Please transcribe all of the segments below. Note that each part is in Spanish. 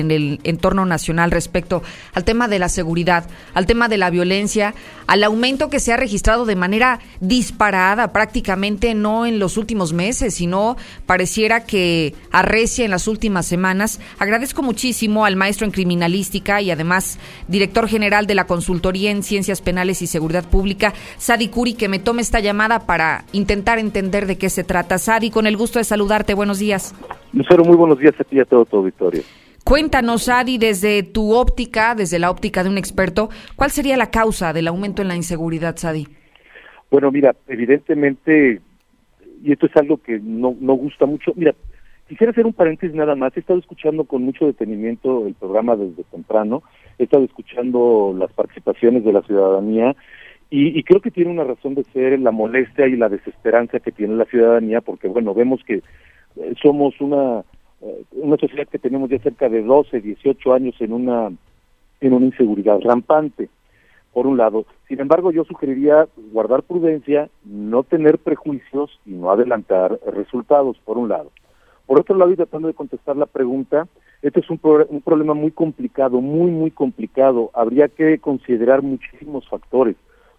en el entorno nacional respecto al tema de la seguridad, al tema de la violencia, al aumento que se ha registrado de manera disparada prácticamente no en los últimos meses, sino pareciera que arrecia en las últimas semanas. Agradezco muchísimo al maestro en criminalística y además director general de la Consultoría en Ciencias Penales y Seguridad Pública, Sadi Curi, que me tome esta llamada para intentar entender de qué se trata. Sadi, con el gusto de saludarte, buenos días. Lucero, muy buenos días a ti y a todo tu auditorio. Cuéntanos, Adi, desde tu óptica, desde la óptica de un experto, ¿cuál sería la causa del aumento en la inseguridad, Sadi? Bueno, mira, evidentemente, y esto es algo que no, no gusta mucho, mira, quisiera hacer un paréntesis nada más, he estado escuchando con mucho detenimiento el programa desde temprano, he estado escuchando las participaciones de la ciudadanía y, y, creo que tiene una razón de ser la molestia y la desesperanza que tiene la ciudadanía, porque bueno, vemos que eh, somos una una sociedad que tenemos ya cerca de 12, 18 años en una en una inseguridad rampante, por un lado. Sin embargo, yo sugeriría guardar prudencia, no tener prejuicios y no adelantar resultados, por un lado. Por otro lado, y tratando de contestar la pregunta, este es un, un problema muy complicado, muy, muy complicado. Habría que considerar muchísimos factores.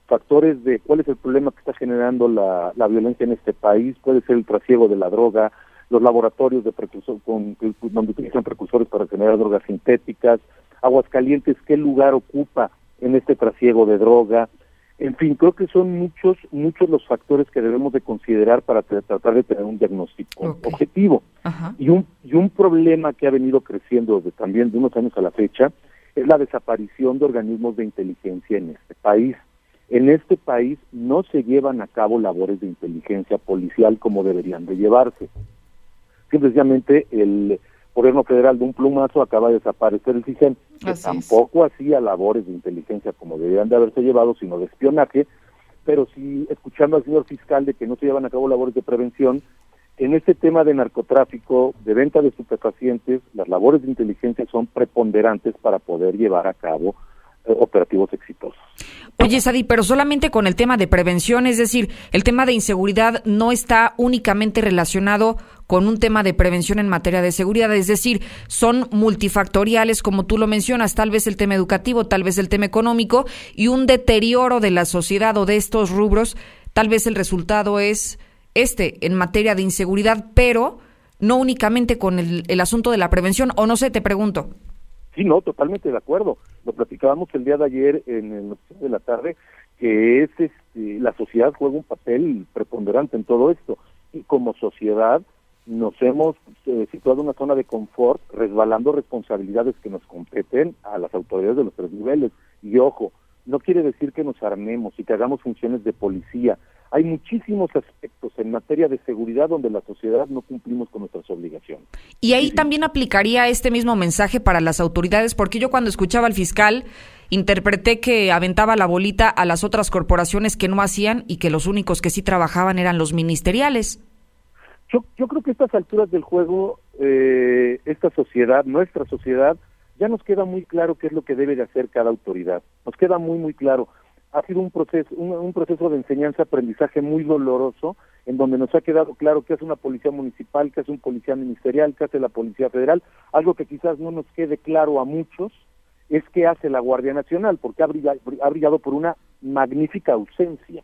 Factores de cuál es el problema que está generando la, la violencia en este país, puede ser el trasiego de la droga, los laboratorios de precursor, con, donde utilizan precursores para generar drogas sintéticas, Aguascalientes, qué lugar ocupa en este trasiego de droga, en fin, creo que son muchos, muchos los factores que debemos de considerar para tratar de tener un diagnóstico objetivo. Y un, y un problema que ha venido creciendo de, también de unos años a la fecha es la desaparición de organismos de inteligencia en este país. En este país no se llevan a cabo labores de inteligencia policial como deberían de llevarse simplemente el gobierno federal de un plumazo acaba de desaparecer el CISEN, que tampoco hacía labores de inteligencia como deberían de haberse llevado, sino de espionaje, pero sí escuchando al señor fiscal de que no se llevan a cabo labores de prevención, en este tema de narcotráfico, de venta de estupefacientes, las labores de inteligencia son preponderantes para poder llevar a cabo eh, operativos exitosos. Oye, Sadi, pero solamente con el tema de prevención, es decir, el tema de inseguridad no está únicamente relacionado con un tema de prevención en materia de seguridad, es decir, son multifactoriales, como tú lo mencionas, tal vez el tema educativo, tal vez el tema económico y un deterioro de la sociedad o de estos rubros, tal vez el resultado es este en materia de inseguridad, pero no únicamente con el, el asunto de la prevención, o no sé, te pregunto. Sí, no, totalmente de acuerdo. Lo platicábamos el día de ayer en el noticiero de la tarde, que es este, la sociedad juega un papel preponderante en todo esto. Y como sociedad nos hemos eh, situado en una zona de confort, resbalando responsabilidades que nos competen a las autoridades de los tres niveles. Y ojo, no quiere decir que nos armemos y que hagamos funciones de policía. Hay muchísimos aspectos en materia de seguridad donde la sociedad no cumplimos con nuestras obligaciones. Y ahí también aplicaría este mismo mensaje para las autoridades, porque yo cuando escuchaba al fiscal interpreté que aventaba la bolita a las otras corporaciones que no hacían y que los únicos que sí trabajaban eran los ministeriales. Yo, yo creo que a estas alturas del juego, eh, esta sociedad, nuestra sociedad, ya nos queda muy claro qué es lo que debe de hacer cada autoridad. Nos queda muy, muy claro ha sido un proceso, un, proceso de enseñanza-aprendizaje muy doloroso, en donde nos ha quedado claro qué hace una policía municipal, qué hace un policía ministerial, qué hace la policía federal. Algo que quizás no nos quede claro a muchos es qué hace la Guardia Nacional, porque ha brillado, ha brillado por una magnífica ausencia.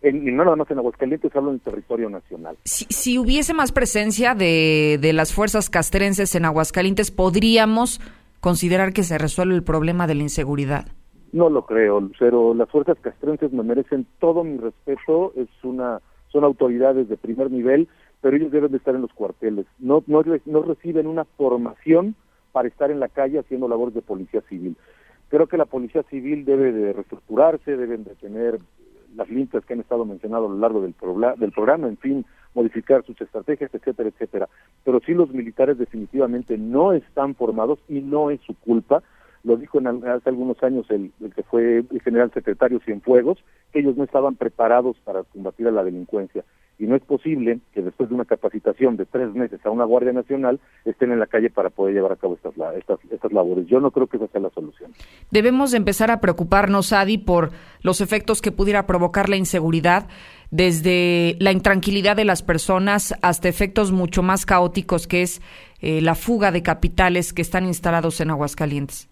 En, no nada más en Aguascalientes, hablo en el territorio nacional. Si, si hubiese más presencia de, de las fuerzas castrenses en Aguascalientes, ¿podríamos considerar que se resuelve el problema de la inseguridad? No lo creo, Lucero. Las fuerzas castrenses me merecen todo mi respeto. Es una, son autoridades de primer nivel, pero ellos deben de estar en los cuarteles. No, no, no reciben una formación para estar en la calle haciendo labores de policía civil. Creo que la policía civil debe de reestructurarse, deben de tener las lintas que han estado mencionando a lo largo del, del programa, en fin, modificar sus estrategias, etcétera, etcétera. Pero sí los militares definitivamente no están formados y no es su culpa lo dijo en, hace algunos años el, que fue el general secretario Cienfuegos, que ellos no estaban preparados para combatir a la delincuencia. y no es posible que después de una capacitación de tres meses a una Guardia Nacional estén en la calle para poder llevar a cabo estas, estas, estas labores. Yo no creo que esa sea la solución. Debemos empezar a preocuparnos, Adi, por los efectos que pudiera provocar la inseguridad, desde la intranquilidad de las personas hasta efectos mucho más caóticos que es eh, la fuga de capitales que están instalados en Aguascalientes.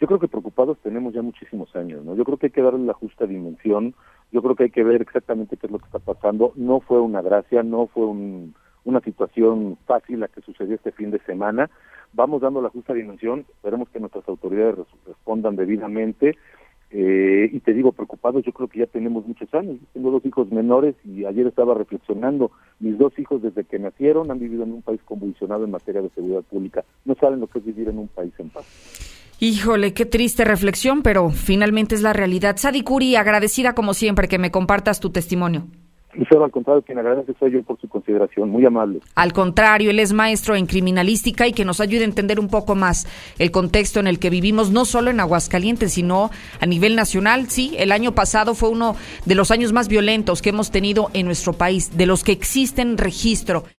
Yo creo que preocupados tenemos ya muchísimos años, ¿no? Yo creo que hay que darle la justa dimensión yo creo que hay que ver exactamente qué es lo que está pasando. No fue una gracia, no fue una situación fácil la que sucedió este fin de semana. Vamos dando la justa dimensión, esperemos que nuestras autoridades respondan debidamente. Eh, y te digo, preocupados, yo creo que ya tenemos muchos años. Tengo dos hijos menores y ayer estaba reflexionando. Mis dos hijos, desde que nacieron, han vivido en un país convulsionado en materia de seguridad pública. No saben lo que es vivir en un país en paz. Híjole, qué triste reflexión, pero finalmente es la realidad. Sadikuri, agradecida como siempre que me compartas tu testimonio. Solo al contrario, quien agradece soy yo por su consideración, muy amable. Al contrario, él es maestro en criminalística y que nos ayude a entender un poco más el contexto en el que vivimos, no solo en Aguascalientes, sino a nivel nacional. Sí, el año pasado fue uno de los años más violentos que hemos tenido en nuestro país, de los que existen registro.